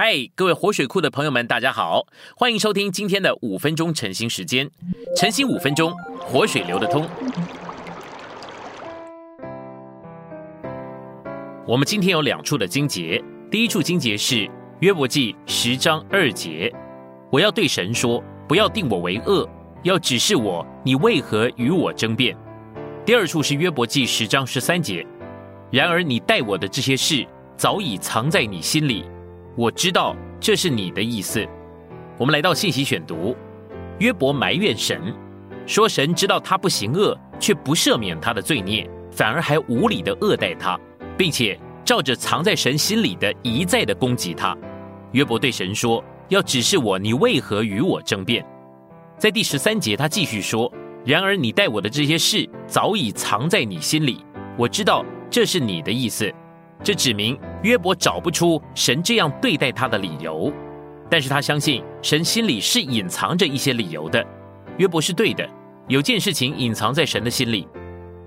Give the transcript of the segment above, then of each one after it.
嗨，各位活水库的朋友们，大家好，欢迎收听今天的五分钟晨兴时间。晨兴五分钟，活水流得通。我们今天有两处的经节，第一处经节是约伯记十章二节，我要对神说，不要定我为恶，要指示我，你为何与我争辩？第二处是约伯记十章十三节，然而你待我的这些事，早已藏在你心里。我知道这是你的意思。我们来到信息选读，约伯埋怨神，说神知道他不行恶，却不赦免他的罪孽，反而还无理的恶待他，并且照着藏在神心里的一再的攻击他。约伯对神说：“要指示我，你为何与我争辩？”在第十三节，他继续说：“然而你待我的这些事，早已藏在你心里。我知道这是你的意思。”这指明约伯找不出神这样对待他的理由，但是他相信神心里是隐藏着一些理由的。约伯是对的，有件事情隐藏在神的心里。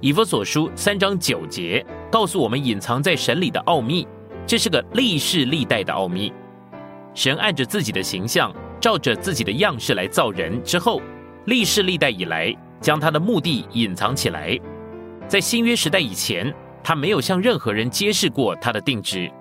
以弗所书三章九节告诉我们，隐藏在神里的奥秘，这是个历世历代的奥秘。神按着自己的形象，照着自己的样式来造人之后，历世历代以来将他的目的隐藏起来，在新约时代以前。他没有向任何人揭示过他的定旨。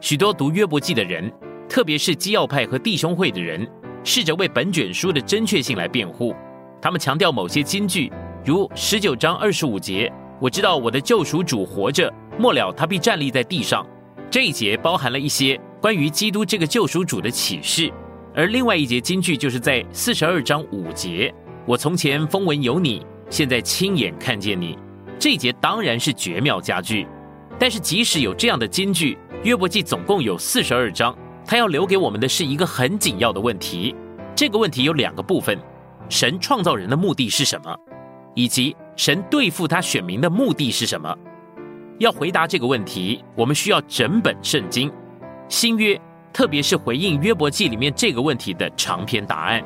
许多读约伯记的人，特别是基要派和弟兄会的人，试着为本卷书的正确性来辩护。他们强调某些金句，如十九章二十五节：“我知道我的救赎主活着，末了他必站立在地上。”这一节包含了一些关于基督这个救赎主的启示。而另外一节金句就是在四十二章五节：“我从前风闻有你，现在亲眼看见你。”这节当然是绝妙佳句，但是即使有这样的金句，约伯记总共有四十二章，他要留给我们的是一个很紧要的问题。这个问题有两个部分：神创造人的目的是什么，以及神对付他选民的目的是什么。要回答这个问题，我们需要整本圣经新约，特别是回应约伯记里面这个问题的长篇答案。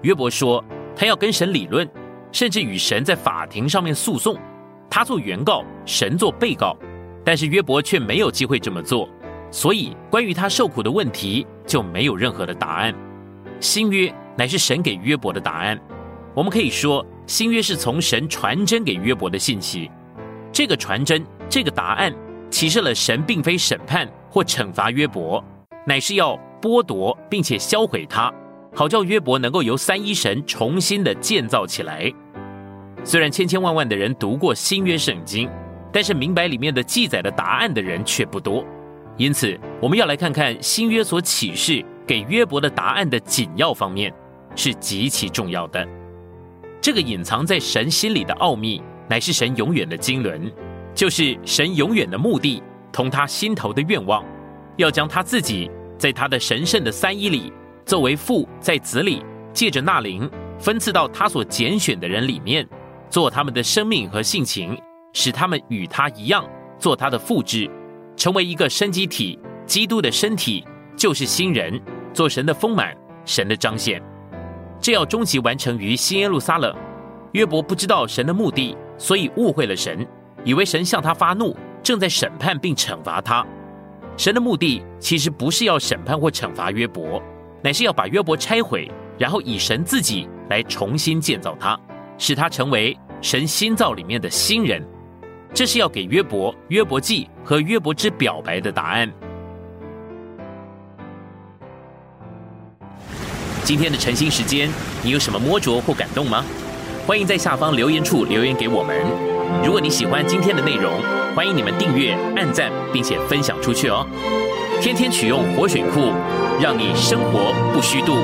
约伯说，他要跟神理论，甚至与神在法庭上面诉讼。他做原告，神做被告，但是约伯却没有机会这么做，所以关于他受苦的问题就没有任何的答案。新约乃是神给约伯的答案，我们可以说新约是从神传真给约伯的信息。这个传真，这个答案，启示了神并非审判或惩罚约伯，乃是要剥夺并且销毁他，好叫约伯能够由三一神重新的建造起来。虽然千千万万的人读过新约圣经，但是明白里面的记载的答案的人却不多。因此，我们要来看看新约所启示给约伯的答案的紧要方面，是极其重要的。这个隐藏在神心里的奥秘，乃是神永远的经纶，就是神永远的目的同他心头的愿望，要将他自己在他的神圣的三一里，作为父在子里，借着那灵分赐到他所拣选的人里面。做他们的生命和性情，使他们与他一样，做他的复制，成为一个生机体。基督的身体就是新人，做神的丰满，神的彰显。这要终极完成于新耶路撒冷。约伯不知道神的目的，所以误会了神，以为神向他发怒，正在审判并惩罚他。神的目的其实不是要审判或惩罚约伯，乃是要把约伯拆毁，然后以神自己来重新建造他，使他成为。神心造里面的新人，这是要给约伯、约伯记和约伯之表白的答案。今天的晨兴时间，你有什么摸着或感动吗？欢迎在下方留言处留言给我们。如果你喜欢今天的内容，欢迎你们订阅、按赞，并且分享出去哦。天天取用活水库，让你生活不虚度。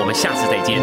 我们下次再见。